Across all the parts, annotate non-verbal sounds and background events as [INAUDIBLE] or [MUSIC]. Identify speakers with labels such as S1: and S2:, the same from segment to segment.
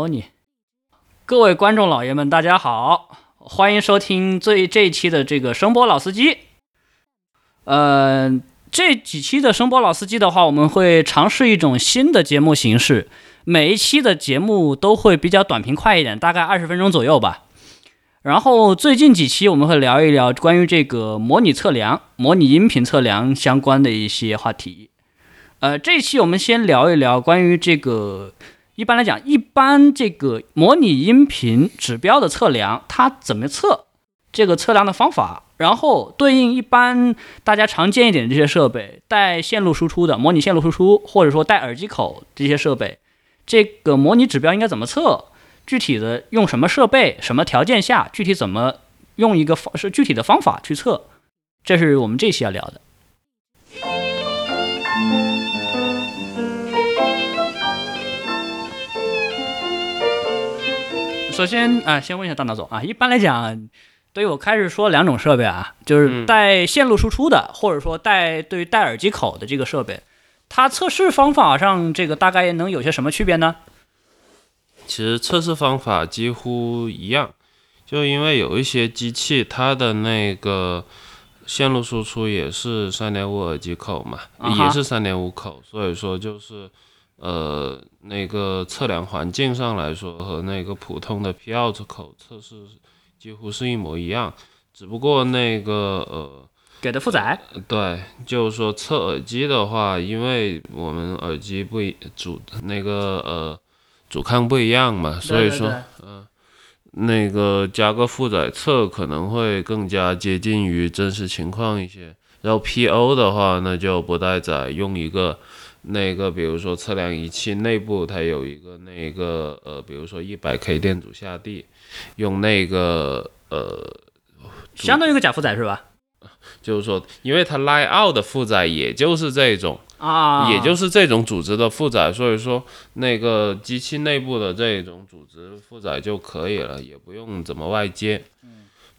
S1: 有你。各位观众老爷们，大家好，欢迎收听最这一期的这个声波老司机。呃，这几期的声波老司机的话，我们会尝试一种新的节目形式，每一期的节目都会比较短平快一点，大概二十分钟左右吧。然后最近几期我们会聊一聊关于这个模拟测量、模拟音频测量相关的一些话题。呃，这一期我们先聊一聊关于这个。一般来讲，一般这个模拟音频指标的测量，它怎么测？这个测量的方法，然后对应一般大家常见一点的这些设备，带线路输出的模拟线路输出，或者说带耳机口这些设备，这个模拟指标应该怎么测？具体的用什么设备？什么条件下？具体怎么用一个方是具体的方法去测？这是我们这期要聊的。首先啊，先问一下大脑总啊，一般来讲，对于我开始说两种设备啊，就是带线路输出的，或者说带对于带耳机口的这个设备，它测试方法上这个大概能有些什么区别呢？
S2: 其实测试方法几乎一样，就因为有一些机器它的那个线路输出也是三点五耳机口嘛，也是三点五口，所以说就是。呃，那个测量环境上来说，和那个普通的 P out 口测试几乎是一模一样，只不过那个呃
S1: 给的负载，
S2: 对，就是说测耳机的话，因为我们耳机不一主那个呃阻抗不一样嘛，所以说嗯那个加个负载测可能会更加接近于真实情况一些，然后 P O 的话，那就不带载用一个。那个，比如说测量仪器内部，它有一个那个呃，比如说一百 K 电阻下地，用那个呃，
S1: 相当于一个假负载是吧？
S2: 就是说，因为它 line out 的负载也就是这种
S1: 啊，
S2: 也就是这种组织的负载，所以说那个机器内部的这种组织负载就可以了，也不用怎么外接。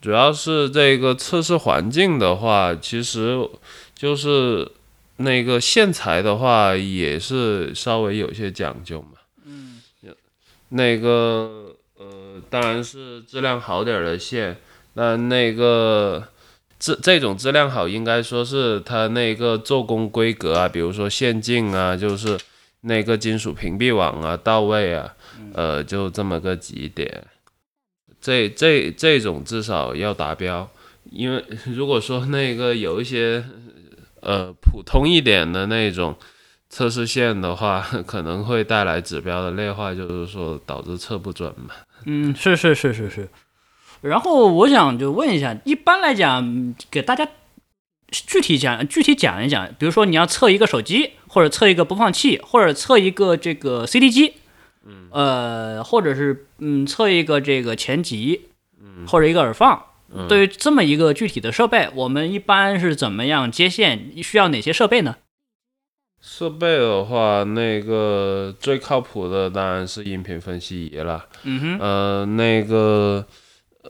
S2: 主要是这个测试环境的话，其实就是。那个线材的话也是稍微有些讲究嘛，
S1: 嗯，
S2: 那个呃，当然是质量好点的线，那那个这这种质量好，应该说是它那个做工规格啊，比如说线径啊，就是那个金属屏蔽网啊到位啊，呃，就这么个几点，这这这种至少要达标，因为如果说那个有一些。呃，普通一点的那种测试线的话，[LAUGHS] 可能会带来指标的劣化，就是说导致测不准嘛。
S1: 嗯，是是是是是。然后我想就问一下，一般来讲，给大家具体讲具体讲一讲，比如说你要测一个手机，或者测一个播放器，或者测一个这个 CD 机，
S2: 嗯，
S1: 呃，或者是嗯测一个这个前级，嗯，或者一个耳放。对于这么一个具体的设备，我们一般是怎么样接线？需要哪些设备呢？
S2: 设备的话，那个最靠谱的当然是音频分析仪了。
S1: 嗯哼。
S2: 呃，那个，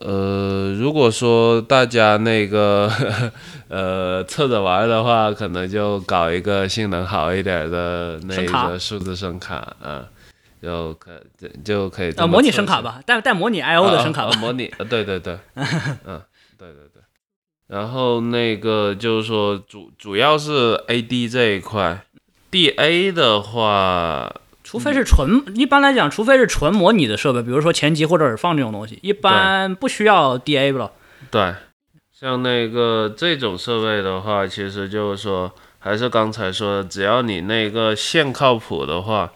S2: 呃，如果说大家那个 [LAUGHS] 呃测着玩的话，可能就搞一个性能好一点的那个数字声卡啊。就可就就可以啊，
S1: 模拟声卡吧，带带模拟 I O 的声卡吧，
S2: 模拟呃，对对对，嗯，对对对，然后那个就是说主主要是 A D 这一块，D A 的话，
S1: 除非是纯，一般来讲，除非是纯模拟的设备，比如说前级或者耳放这种东西，一般不需要 D A 了。
S2: 对，像那个这种设备的话，其实就是说，还是刚才说的，只要你那个线靠谱的话。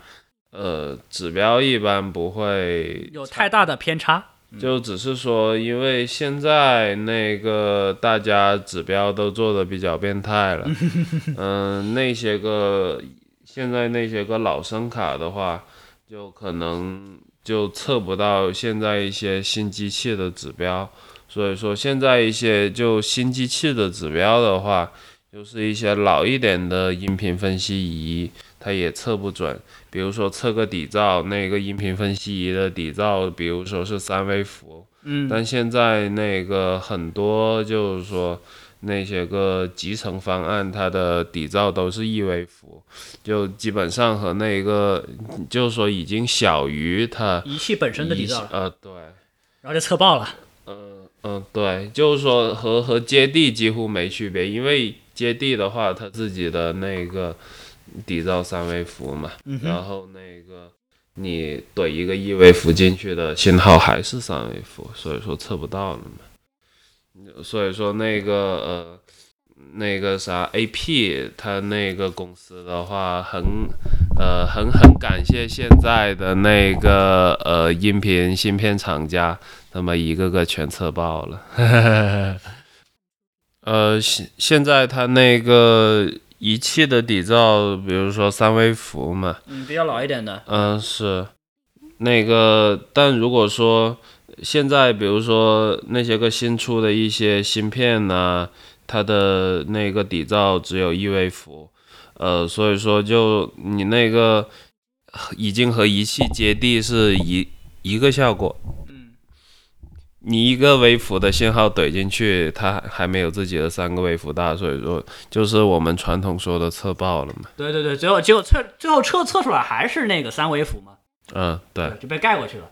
S2: 呃，指标一般不会
S1: 有太大的偏差，
S2: 就只是说，因为现在那个大家指标都做的比较变态了，[LAUGHS] 嗯，那些个现在那些个老声卡的话，就可能就测不到现在一些新机器的指标，所以说现在一些就新机器的指标的话，就是一些老一点的音频分析仪。它也测不准，比如说测个底噪，那个音频分析仪的底噪，比如说是三微伏，
S1: 嗯，
S2: 但现在那个很多就是说那些个集成方案，它的底噪都是一微伏，就基本上和那个就是说已经小于它
S1: 仪器本身的底噪了，
S2: 呃，对，
S1: 然后就测爆了。
S2: 嗯嗯，对，就是说和和接地几乎没区别，因为接地的话，它自己的那个底噪三微伏嘛，然后那个你怼一个一微伏进去的信号还是三微伏，所以说测不到了嘛。所以说那个呃那个啥 AP，它那个公司的话很呃很很感谢现在的那个呃音频芯片厂家。他们一个个全测爆了，[LAUGHS] 呃，现现在它那个仪器的底噪，比如说三微伏嘛，
S1: 嗯，比较老一点的，
S2: 嗯，是。那个，但如果说现在，比如说那些个新出的一些芯片呢，它的那个底噪只有一微伏，呃，所以说就你那个已经和仪器接地是一一个效果。你一个微伏的信号怼进去，它还没有自己的三个微伏大，所以说就是我们传统说的测爆了嘛。
S1: 对对对，最后结果测最后测测出来还是那个三微伏嘛。
S2: 嗯，对，
S1: 就被盖过去了。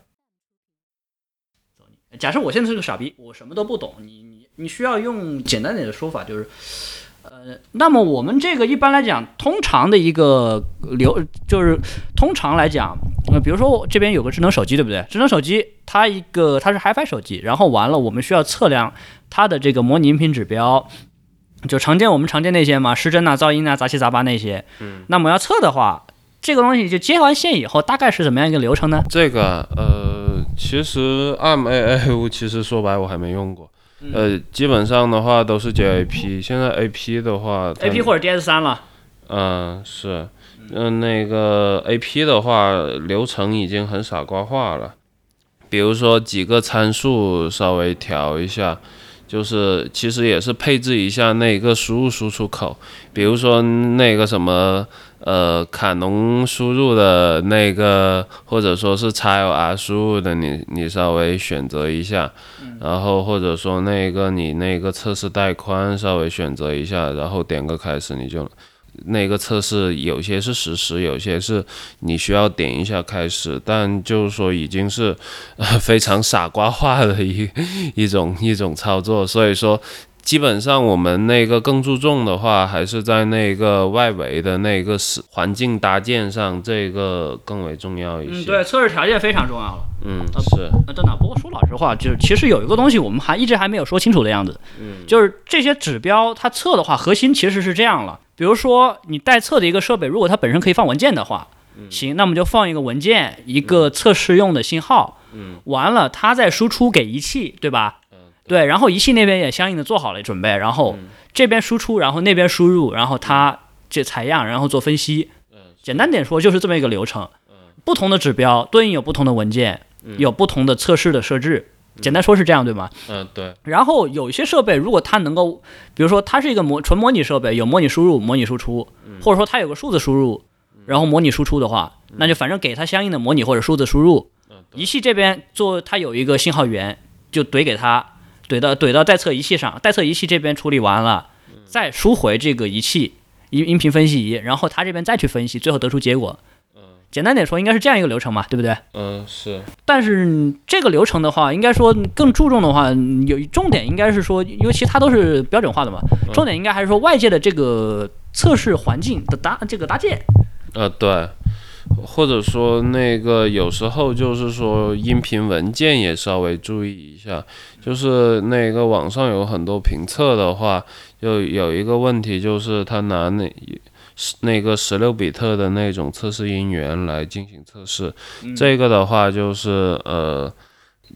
S1: 假设我现在是个傻逼，我什么都不懂，你你你需要用简单点的说法就是。呃，那么我们这个一般来讲，通常的一个流就是通常来讲，呃，比如说我这边有个智能手机，对不对？智能手机它一个它是 HiFi 手机，然后完了我们需要测量它的这个模拟音频指标，就常见我们常见那些嘛，失真啊、噪音啊、杂七杂八那些。
S2: 嗯。
S1: 那么要测的话，这个东西就接完线以后，大概是怎么样一个流程呢？
S2: 这个呃，其实 M A A U 其实说白我还没用过。呃，基本上的话都是接 AP，现在 AP 的话
S1: ，AP 或者 DS 三了。
S2: 嗯，是，嗯，那个 AP 的话，流程已经很傻瓜化了。比如说几个参数稍微调一下，就是其实也是配置一下那个输入输出口，比如说那个什么。呃，卡农输入的那个，或者说是 XLR 输入的，你你稍微选择一下，然后或者说那个你那个测试带宽稍微选择一下，然后点个开始，你就那个测试有些是实时，有些是你需要点一下开始，但就是说已经是非常傻瓜化的一 [LAUGHS] 一种一种操作，所以说。基本上我们那个更注重的话，还是在那个外围的那个是环境搭建上，这个更为重要一些。
S1: 嗯，对，测试条件非常重要了。
S2: 嗯，是。
S1: 那真的，不过说老实话，就是其实有一个东西我们还一直还没有说清楚的样子。
S2: 嗯，
S1: 就是这些指标它测的话，核心其实是这样了。比如说你待测的一个设备，如果它本身可以放文件的话，行，那么就放一个文件，一个测试用的信号。
S2: 嗯，
S1: 完了，它再输出给仪器，对吧？对，然后仪器那边也相应的做好了准备，然后这边输出，然后那边输入，然后它这采样，然后做分析。简单点说就是这么一个流程。不同的指标对应有不同的文件，有不同的测试的设置。简单说是这样，对吗？
S2: 嗯，对。
S1: 然后有一些设备，如果它能够，比如说它是一个模纯模拟设备，有模拟输入、模拟输出，或者说它有个数字输入，然后模拟输出的话，那就反正给它相应的模拟或者数字输入。仪器这边做它有一个信号源，就怼给它。怼到怼到待测仪器上，待测仪器这边处理完了，再输回这个仪器音音频分析仪，然后他这边再去分析，最后得出结果。简单点说，应该是这样一个流程嘛，对不对？
S2: 嗯，是。
S1: 但是这个流程的话，应该说更注重的话，有重点应该是说，因为其他都是标准化的嘛，重点应该还是说外界的这个测试环境的搭这个搭建。
S2: 呃，对。或者说那个有时候就是说音频文件也稍微注意一下，就是那个网上有很多评测的话，就有一个问题就是他拿那那个十六比特的那种测试音源来进行测试，这个的话就是呃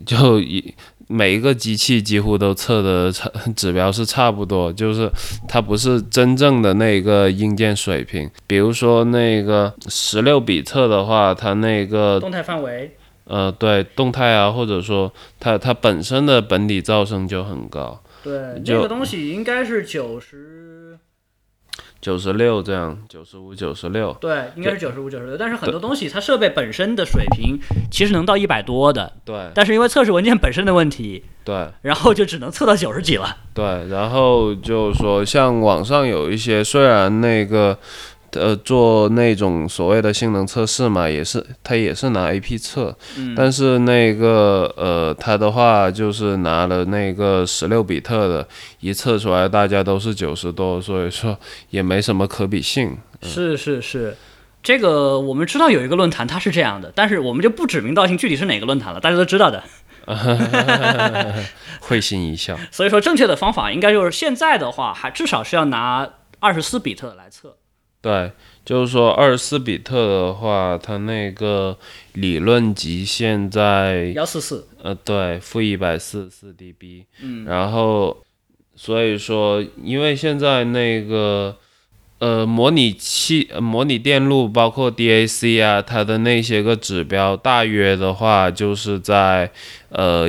S2: 就一。每一个机器几乎都测的差指标是差不多，就是它不是真正的那个硬件水平。比如说那个十六比特的话，它那个
S1: 动态范围，
S2: 呃，对，动态啊，或者说它它本身的本体噪声就很高。
S1: 对，这个东西应该是九十
S2: 九十六这样，九十五、九十六。
S1: 对，应该是九十五、九十六。但是很多东西它设备本身的水平其实能到一百多的，
S2: 对
S1: 但是因为测试文件本身的问题，
S2: 对
S1: 然后就只能测到九十几了。
S2: 对，然后就是说，像网上有一些，虽然那个呃做那种所谓的性能测试嘛，也是它也是拿 AP 测，
S1: 嗯
S2: 但是那个呃他的话就是拿了那个十六比特的，一测出来大家都是九十多，所以说也没什么可比性。
S1: 是是是，这个我们知道有一个论坛它是这样的，但是我们就不指名道姓具体是哪个论坛了，大家都知道的。[LAUGHS]
S2: 会心一笑。
S1: 所以说正确的方法应该就是现在的话，还至少是要拿二十四比特来测。
S2: 对，就是说二十四比特的话，它那个理论极限在
S1: 幺四四，
S2: 呃，对，负一百四十四 dB，嗯，然后所以说，因为现在那个呃模拟器、呃模拟电路，包括 DAC 啊，它的那些个指标，大约的话就是在呃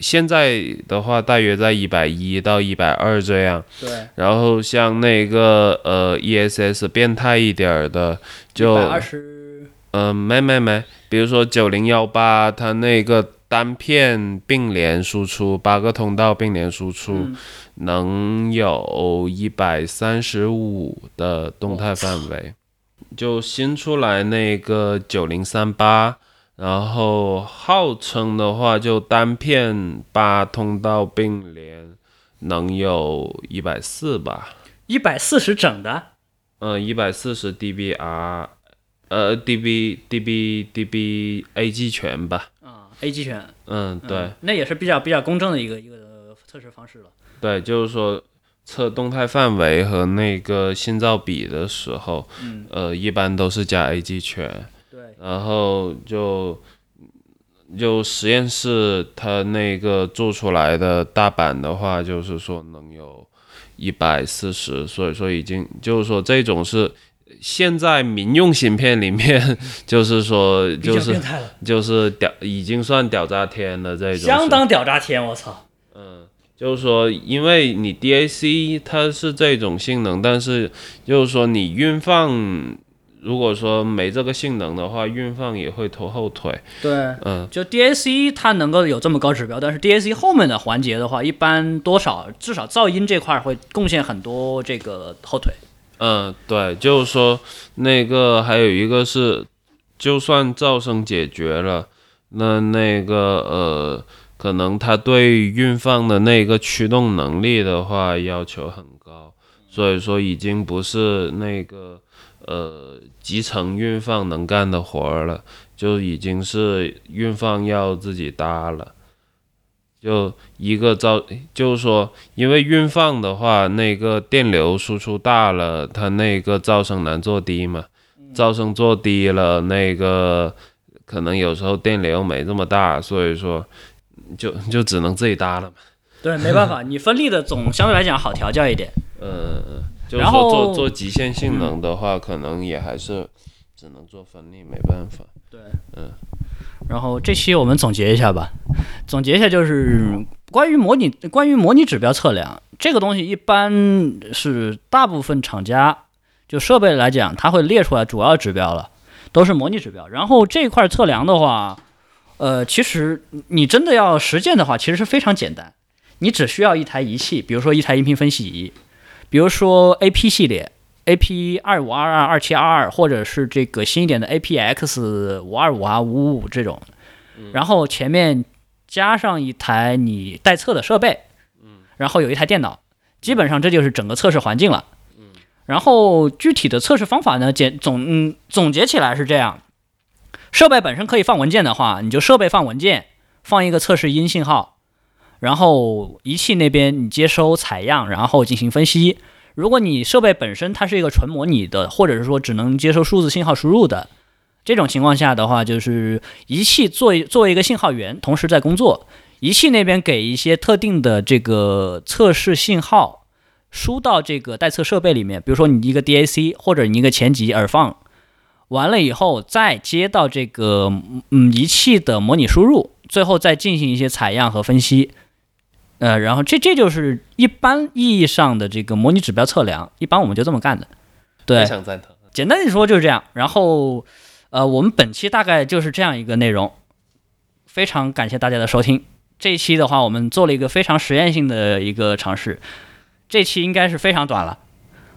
S2: 现在的话，大约在一百一到一百二这样。
S1: 对，
S2: 然后像那个呃 ESS 变态一点儿的，就
S1: 百二十，
S2: 嗯，没没没，比如说九零幺八，它那个单片并联输出，八个通道并联输出，
S1: 嗯
S2: 能有一百三十五的动态范围。就新出来那个九零三八，然后号称的话，就单片八通道并联，能有一百四吧。
S1: 一百四十整的，
S2: 嗯，一百四十 dBr，呃，dB dB dB AG 全吧。
S1: 啊，A G 全，
S2: 嗯，对、
S1: 嗯那也是比较比较公正的一个一个测试方式了。
S2: 对，就是说测动态范围和那个信噪比的时候，
S1: 嗯，
S2: 呃，一般都是加 AG 全，
S1: 对，
S2: 然后就就实验室它那个做出来的大板的话，就是说能有一百四十，所以说已经就是说这种是。现在民用芯片里面，就是说，就是就是屌，已经算屌炸天了。这种
S1: 相当屌炸天，我操！
S2: 嗯，就是说，因为你 DAC 它是这种性能，但是就是说你运放，如果说没这个性能的话，运放也会拖后腿。
S1: 对，
S2: 嗯，
S1: 就 DAC 它能够有这么高指标，但是 DAC 后面的环节的话，一般多少至少噪音这块儿会贡献很多这个后腿。
S2: 嗯，对，就是说那个还有一个是，就算噪声解决了，那那个呃，可能它对运放的那个驱动能力的话要求很高，所以说已经不是那个呃集成运放能干的活儿了，就已经是运放要自己搭了。就一个噪，就是说，因为运放的话，那个电流输出大了，它那个噪声难做低嘛，噪声做低了，那个可能有时候电流没这么大，所以说就就只能自己搭了嘛。
S1: 对，没办法，你分立的总相对来讲好调教一点。
S2: 嗯，就是
S1: 然
S2: 说做做极限性能的话，可能也还是只能做分力，没办法。
S1: 对，
S2: 嗯。
S1: 然后这期我们总结一下吧，总结一下就是关于模拟关于模拟指标测量这个东西，一般是大部分厂家就设备来讲，它会列出来主要指标了，都是模拟指标。然后这块测量的话，呃，其实你真的要实践的话，其实是非常简单，你只需要一台仪器，比如说一台音频分析仪，比如说 AP 系列。AP 二五二二二七二二，或者是这个新一点的 APX 五二五啊五五五这种，然后前面加上一台你待测的设备，然后有一台电脑，基本上这就是整个测试环境了。然后具体的测试方法呢，简总嗯总结起来是这样：设备本身可以放文件的话，你就设备放文件，放一个测试音信号，然后仪器那边你接收采样，然后进行分析。如果你设备本身它是一个纯模拟的，或者是说只能接收数字信号输入的这种情况下的话，就是仪器作为作为一个信号源，同时在工作，仪器那边给一些特定的这个测试信号输到这个待测设备里面，比如说你一个 DAC 或者你一个前级耳放，完了以后再接到这个嗯仪器的模拟输入，最后再进行一些采样和分析。呃，然后这这就是一般意义上的这个模拟指标测量，一般我们就这么干的。对
S2: 非，常赞同。
S1: 简单的说就是这样。然后，呃，我们本期大概就是这样一个内容，非常感谢大家的收听。这一期的话，我们做了一个非常实验性的一个尝试，这期应该是非常短了，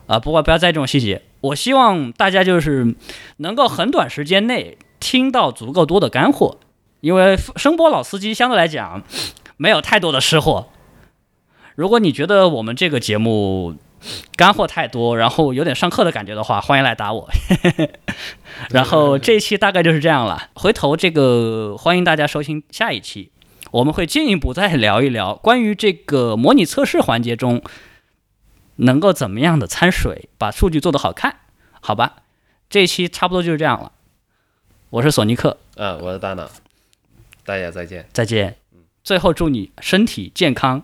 S1: 啊、不过不要在意这种细节。我希望大家就是能够很短时间内听到足够多的干货，因为声波老司机相对来讲没有太多的吃货。如果你觉得我们这个节目干货太多，然后有点上课的感觉的话，欢迎来打我。[LAUGHS] 然后这一期大概就是这样了，回头这个欢迎大家收听下一期，我们会进一步再聊一聊关于这个模拟测试环节中能够怎么样的掺水，把数据做得好看，好吧？这一期差不多就是这样了。我是索尼克，
S2: 啊，我的大脑，大家再见。
S1: 再见。最后祝你身体健康，